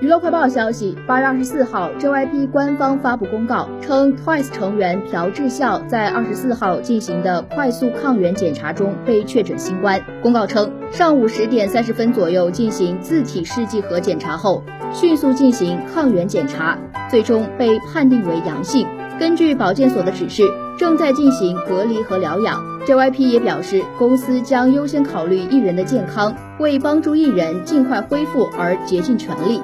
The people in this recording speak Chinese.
娱乐快报消息八月二十四号 jyp 官方发布公告称 twice 成员朴智孝在二十四号进行的快速抗原检查中被确诊新冠。公告称上午十点三十分左右进行自体试剂盒检查后迅速进行抗原检查最终被判定为阳性。根据保健所的指示正在进行隔离和疗养。Jyp 也表示公司将优先考虑艺人的健康为帮助艺人尽快恢复而竭尽全力。